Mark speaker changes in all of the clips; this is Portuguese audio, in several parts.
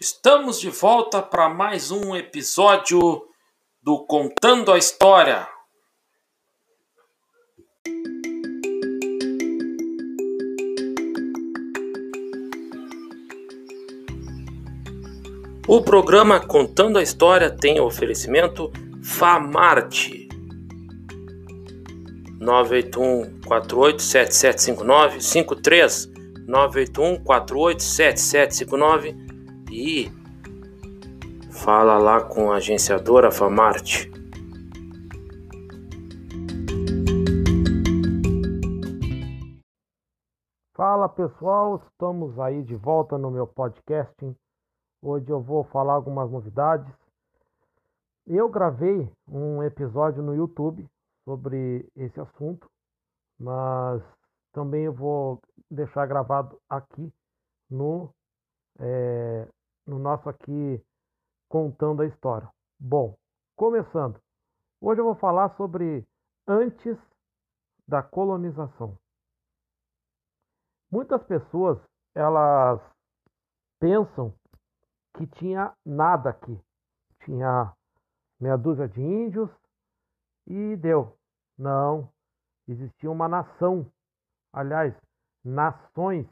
Speaker 1: Estamos de volta para mais um episódio do Contando a História. O programa Contando a História tem o oferecimento Famarte 981 487759 53 981 487759 e fala lá com a agenciadora Famarte.
Speaker 2: Fala pessoal, estamos aí de volta no meu podcasting. Hoje eu vou falar algumas novidades. Eu gravei um episódio no YouTube sobre esse assunto, mas também eu vou deixar gravado aqui no, é, no nosso aqui contando a história. Bom, começando. Hoje eu vou falar sobre antes da colonização. Muitas pessoas elas pensam que tinha nada aqui. Tinha meia dúzia de índios e deu. Não, existia uma nação. Aliás, nações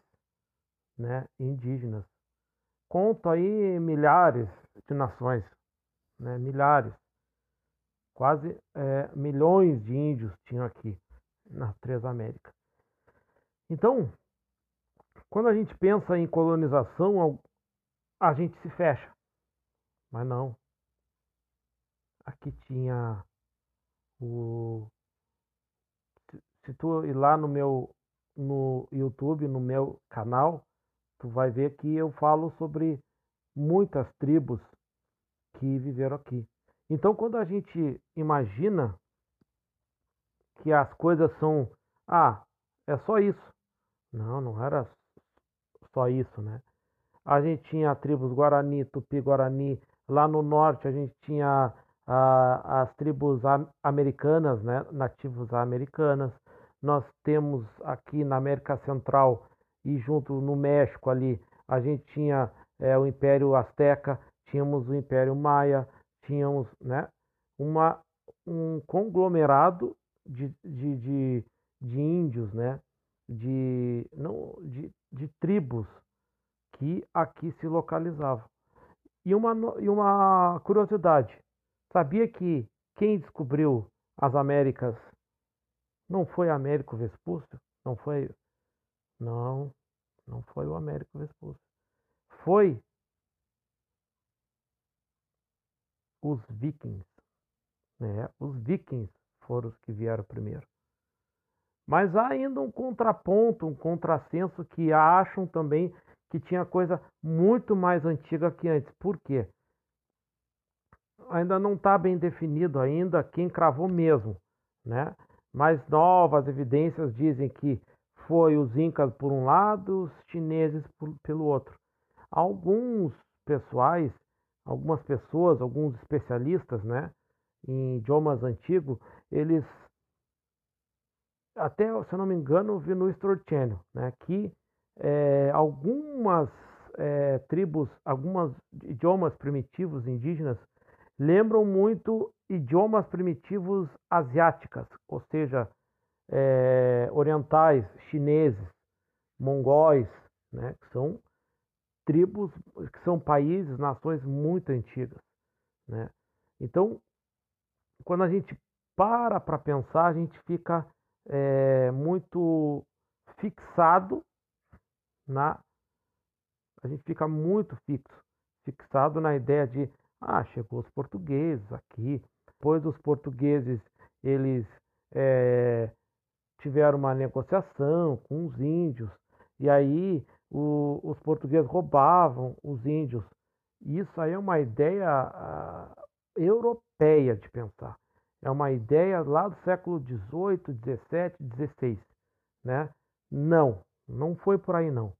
Speaker 2: né, indígenas. Conto aí milhares de nações, né, milhares, quase é, milhões de índios tinham aqui nas três Américas. Então, quando a gente pensa em colonização, a gente se fecha. Mas não. Aqui tinha o. Se tu ir lá no meu no YouTube, no meu canal, tu vai ver que eu falo sobre muitas tribos que viveram aqui. Então, quando a gente imagina que as coisas são, ah, é só isso. Não, não era só isso, né? A gente tinha tribos Guarani, Tupi-Guarani. Lá no norte a gente tinha ah, as tribos americanas, né? Nativos americanas nós temos aqui na América Central e junto no México ali, a gente tinha é, o Império Azteca, tínhamos o Império Maia, tínhamos né, uma, um conglomerado de, de, de, de índios, né, de, não, de, de tribos que aqui se localizavam. E uma, e uma curiosidade, sabia que quem descobriu as Américas não foi Américo Vespúcio? Não foi. Não, não foi o Américo Vespúcio. Foi os vikings. Né? Os vikings foram os que vieram primeiro. Mas há ainda um contraponto, um contrassenso que acham também que tinha coisa muito mais antiga que antes. Por quê? Ainda não está bem definido ainda quem cravou mesmo, né? Mais novas evidências dizem que foi os incas por um lado, os chineses por, pelo outro. Alguns pessoais, algumas pessoas, alguns especialistas, né, em idiomas antigos, eles até, se eu não me engano, vi no History né, que é, algumas é, tribos, alguns idiomas primitivos indígenas lembram muito idiomas primitivos asiáticas, ou seja, é, orientais, chineses, mongóis, né, que são tribos, que são países, nações muito antigas. Né? Então, quando a gente para para pensar, a gente fica é, muito fixado na. A gente fica muito fixo, fixado na ideia de ah, chegou os portugueses aqui. Depois os portugueses, eles é, tiveram uma negociação com os índios. E aí o, os portugueses roubavam os índios. Isso aí é uma ideia a, europeia de pensar. É uma ideia lá do século XVIII, XVII, XVI. Né? Não, não foi por aí não.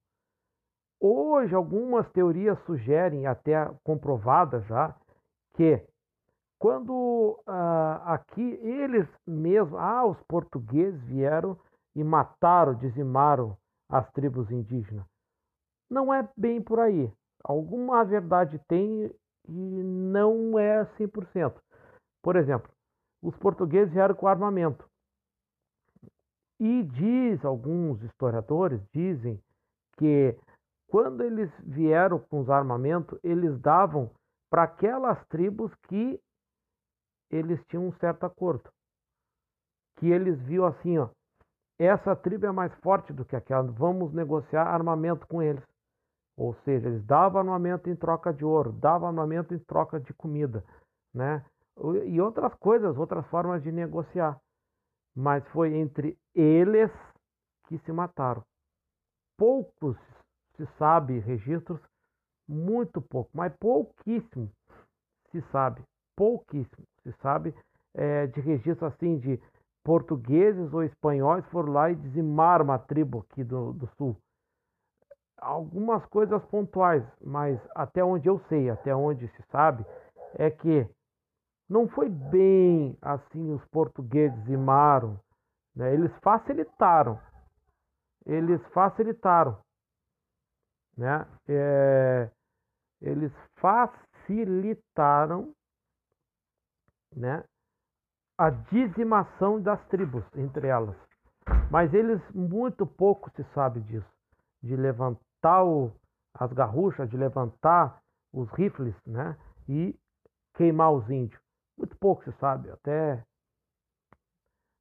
Speaker 2: Hoje, algumas teorias sugerem, até comprovadas já, que quando ah, aqui eles mesmos, ah, os portugueses vieram e mataram, dizimaram as tribos indígenas. Não é bem por aí. alguma verdade tem e não é 100%. Por exemplo, os portugueses vieram com armamento. E diz, alguns historiadores dizem que quando eles vieram com os armamentos, eles davam para aquelas tribos que eles tinham um certo acordo. Que eles viam assim, ó, essa tribo é mais forte do que aquela, vamos negociar armamento com eles. Ou seja, eles davam armamento em troca de ouro, davam armamento em troca de comida, né? E outras coisas, outras formas de negociar. Mas foi entre eles que se mataram. Poucos se sabe registros, muito pouco, mas pouquíssimo se sabe, pouquíssimo se sabe é, de registro assim de portugueses ou espanhóis foram lá e dizimaram uma tribo aqui do, do sul. Algumas coisas pontuais, mas até onde eu sei, até onde se sabe, é que não foi bem assim os portugueses dizimaram, né? eles facilitaram, eles facilitaram, né? É, eles facilitaram, né? a dizimação das tribos entre elas. Mas eles muito pouco se sabe disso, de levantar o, as garruchas, de levantar os rifles, né, e queimar os índios. Muito pouco se sabe, até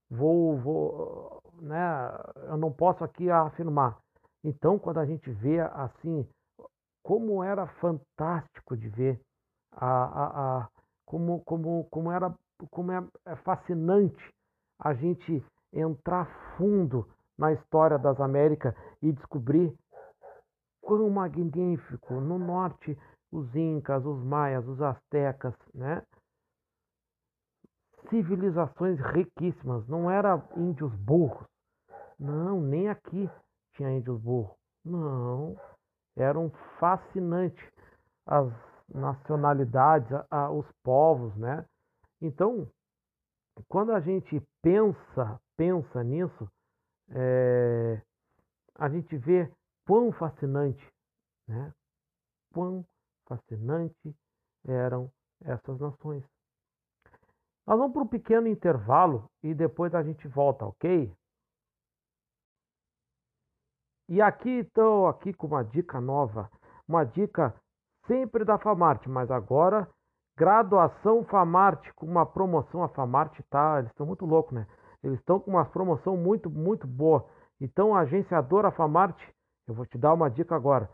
Speaker 2: vou, vou, né, eu não posso aqui afirmar. Então, quando a gente vê assim, como era fantástico de ver a, a, a como, como, como era como é, é fascinante a gente entrar fundo na história das Américas e descobrir quão magnífico no norte os incas, os maias, os astecas, né? Civilizações riquíssimas, não eram índios burros. Não, nem aqui tinha índios burros. Não, eram fascinantes as nacionalidades, a, a, os povos, né? Então, quando a gente pensa, pensa nisso, é, a gente vê quão fascinante, né? Quão fascinante eram essas nações. Nós vamos para um pequeno intervalo e depois a gente volta, ok? E aqui estou aqui com uma dica nova, uma dica sempre da Famarte, mas agora Graduação Famarte, com uma promoção, a Famarte tá, eles estão muito loucos, né? Eles estão com uma promoção muito, muito boa. Então, agenciadora Famarte, eu vou te dar uma dica agora.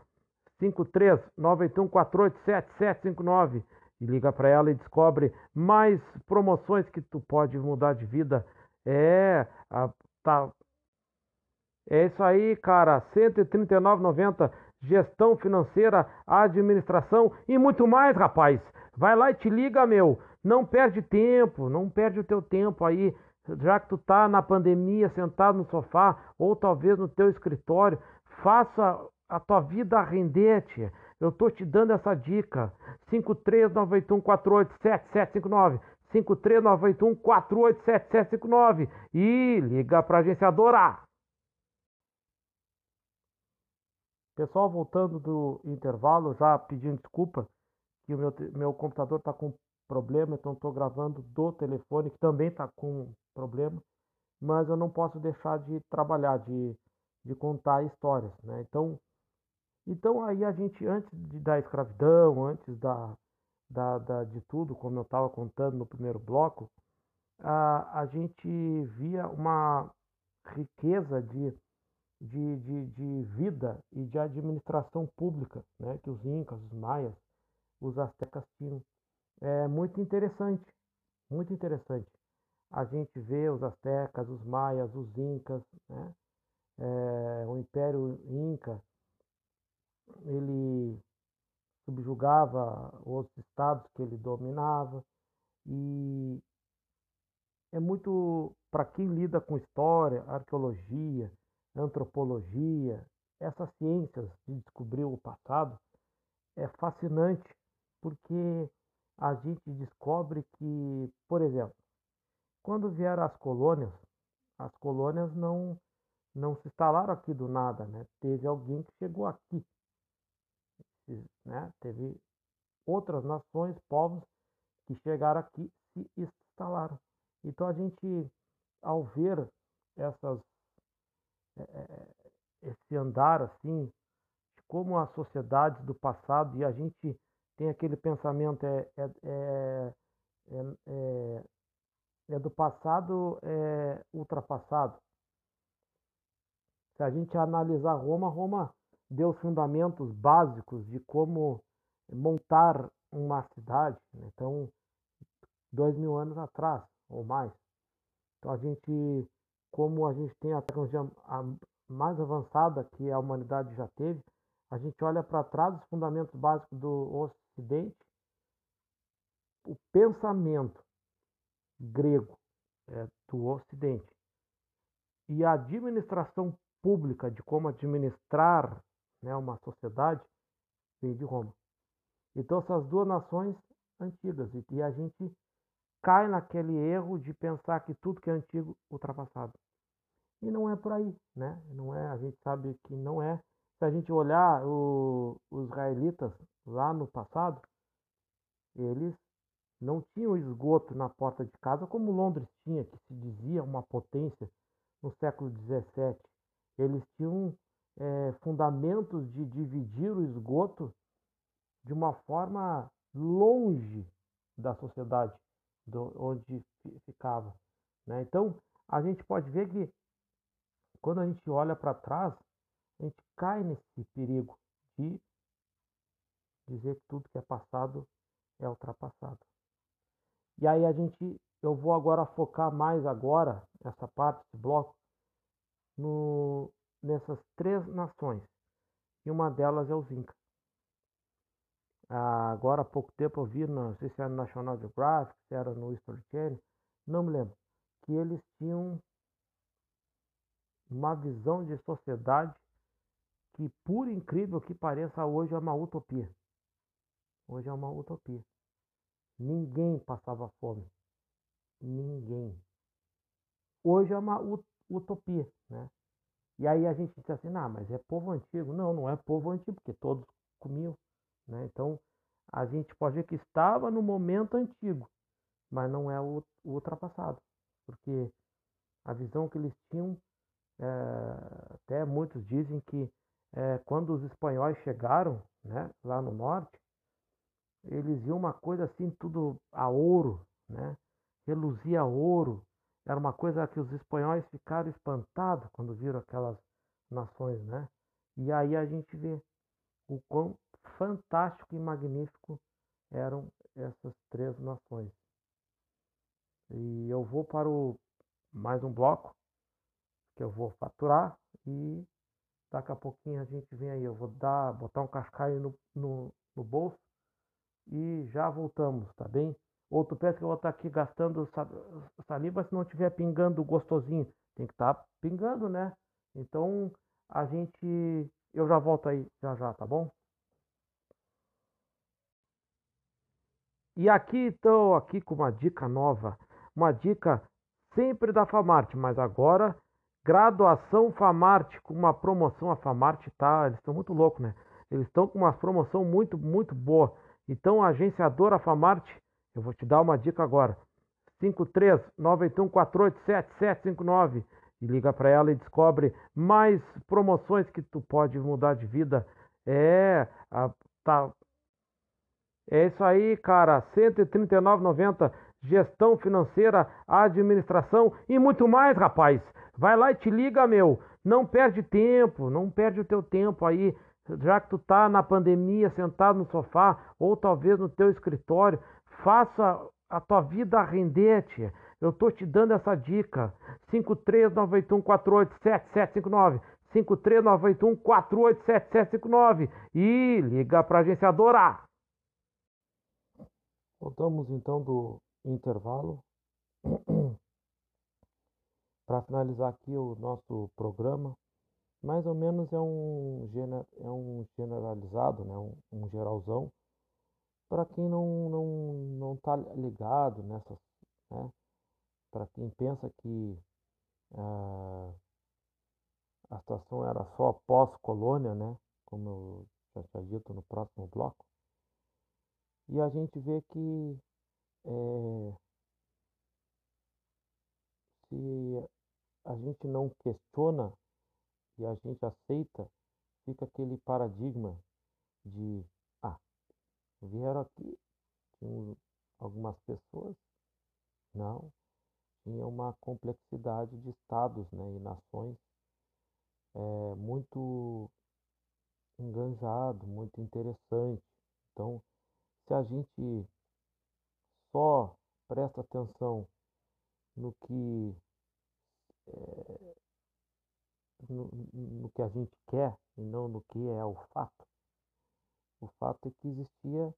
Speaker 2: 53981487759 e liga para ela e descobre mais promoções que tu pode mudar de vida. É, a, tá É isso aí, cara. 139,90 gestão financeira, administração e muito mais, rapaz. Vai lá e te liga, meu. Não perde tempo, não perde o teu tempo aí, já que tu tá na pandemia sentado no sofá ou talvez no teu escritório, faça a tua vida render, tia. Eu tô te dando essa dica. 53981487759. 53981487759 e liga para a agenciadora. Pessoal, voltando do intervalo, já pedindo desculpa que o meu, meu computador está com problema, então estou gravando do telefone, que também está com problema, mas eu não posso deixar de trabalhar, de, de contar histórias, né? Então, então aí a gente, antes de, da escravidão, antes da, da, da de tudo, como eu estava contando no primeiro bloco, a, a gente via uma riqueza de, de, de, de vida e de administração pública, né? Que os incas, os maias, os astecas tinham. É muito interessante, muito interessante. A gente vê os astecas, os maias, os incas, né? É, o Império Inca, ele subjugava os estados que ele dominava e é muito para quem lida com história, arqueologia, antropologia, essas ciências de descobrir o passado, é fascinante porque a gente descobre que, por exemplo, quando vieram as colônias, as colônias não não se instalaram aqui do nada, né? Teve alguém que chegou aqui. né, teve outras nações, povos que chegaram aqui se instalaram. Então a gente, ao ver essas, esse andar assim, de como as sociedades do passado, e a gente tem aquele pensamento, é, é, é, é, é do passado é ultrapassado. Se a gente analisar Roma, Roma deu fundamentos básicos de como montar uma cidade. Né? Então, dois mil anos atrás ou mais. Então, a gente, como a gente tem a tecnologia mais avançada que a humanidade já teve, a gente olha para trás os fundamentos básicos do Ocidente, o pensamento grego é, do Ocidente e a administração pública de como administrar né, uma sociedade veio de Roma. Então, essas duas nações antigas. E, e a gente cai naquele erro de pensar que tudo que é antigo ultrapassado. E não é por aí, né? Não é, a gente sabe que não é. Se a gente olhar o, os israelitas lá no passado, eles não tinham esgoto na porta de casa como Londres tinha, que se dizia uma potência no século XVII. Eles tinham é, fundamentos de dividir o esgoto de uma forma longe da sociedade do, onde ficava. Né? Então, a gente pode ver que quando a gente olha para trás, a gente cai nesse perigo de dizer que tudo que é passado é ultrapassado. E aí a gente, eu vou agora focar mais agora essa parte, esse bloco, no, nessas três nações. E uma delas é os Incas. Ah, agora há pouco tempo eu vi, não sei se era no National Geographic, se era no History Channel, não me lembro, que eles tinham uma visão de sociedade que, por incrível que pareça, hoje é uma utopia. Hoje é uma utopia. Ninguém passava fome. Ninguém. Hoje é uma utopia, né? E aí a gente diz assim, não, mas é povo antigo. Não, não é povo antigo, porque todos comiam. Né? Então, a gente pode ver que estava no momento antigo, mas não é o, ultrapassado. Porque a visão que eles tinham, é, até muitos dizem que é, quando os espanhóis chegaram né, lá no norte, eles viam uma coisa assim, tudo a ouro, né? reluzia ouro, era uma coisa que os espanhóis ficaram espantados quando viram aquelas nações, né? E aí a gente vê o quão fantástico e magnífico eram essas três nações. E eu vou para o mais um bloco que eu vou faturar e daqui a pouquinho a gente vem aí. Eu vou dar, botar um cascaio no, no, no bolso e já voltamos, tá bem? Ou tu pensa que eu vou estar aqui gastando saliva se não estiver pingando gostosinho? Tem que estar tá pingando, né? Então a gente. Eu já volto aí já já, tá bom? E aqui estou aqui com uma dica nova, uma dica sempre da Famarte, mas agora graduação Famarte com uma promoção a Famarte tá, eles estão muito loucos, né? Eles estão com uma promoção muito muito boa. Então agenciadora Famarte eu vou te dar uma dica agora. 53981487759 e liga para ela e descobre mais promoções que tu pode mudar de vida. É, a, tá É isso aí, cara. 139,90 gestão financeira, administração e muito mais, rapaz. Vai lá e te liga, meu. Não perde tempo, não perde o teu tempo aí, já que tu tá na pandemia sentado no sofá ou talvez no teu escritório, Faça a tua vida render, tia. Eu tô te dando essa dica. 53981487759. 53981487759. E liga para a agenciadora. Voltamos então do intervalo. para finalizar aqui o nosso programa, mais ou menos é um, é um generalizado, né? um, um geralzão para quem não não não está ligado nessas, né? Para quem pensa que ah, a situação era só pós-colônia, né? Como eu já tinha dito no próximo bloco. E a gente vê que é, se a gente não questiona e a gente aceita, fica aquele paradigma de ah, vieram aqui, tinham algumas pessoas, não, tinha uma complexidade de estados né, e nações é, muito enganjado, muito interessante. Então, se a gente só presta atenção no que é, no, no, que a gente quer e não no que é o fato. O fato é que existia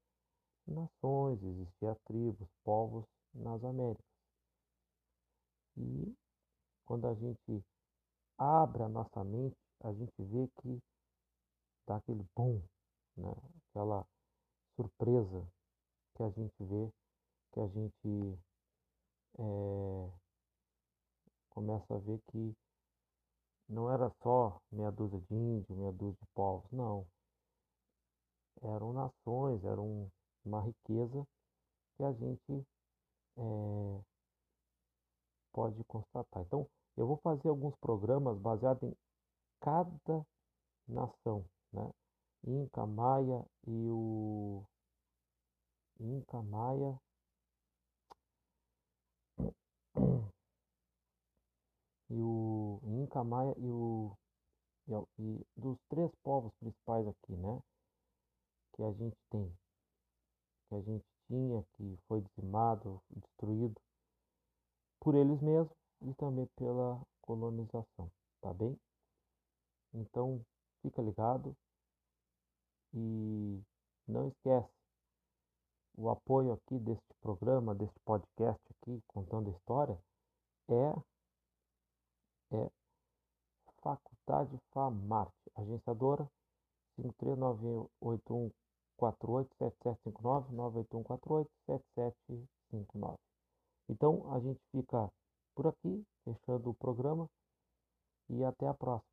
Speaker 2: nações, existia tribos, povos nas Américas. E quando a gente abre a nossa mente, a gente vê que dá aquele bom, né? aquela surpresa que a gente vê, que a gente é, começa a ver que não era só meia dúzia de índios, meia dúzia de povos, não. Eram nações, era uma riqueza que a gente é, pode constatar. Então, eu vou fazer alguns programas baseados em cada nação, né? Inca, Maia e o Inca, Maia e o Inca, Maia e o e, e dos três povos principais aqui, né? Que a gente tem, que a gente tinha, que foi dizimado, destruído por eles mesmos e também pela colonização, tá bem? Então, fica ligado e não esquece o apoio aqui deste programa, deste podcast aqui, contando história, é, é Faculdade FAMART, agenciadora 53981487759, 981487759. Então a gente fica por aqui, fechando o programa e até a próxima.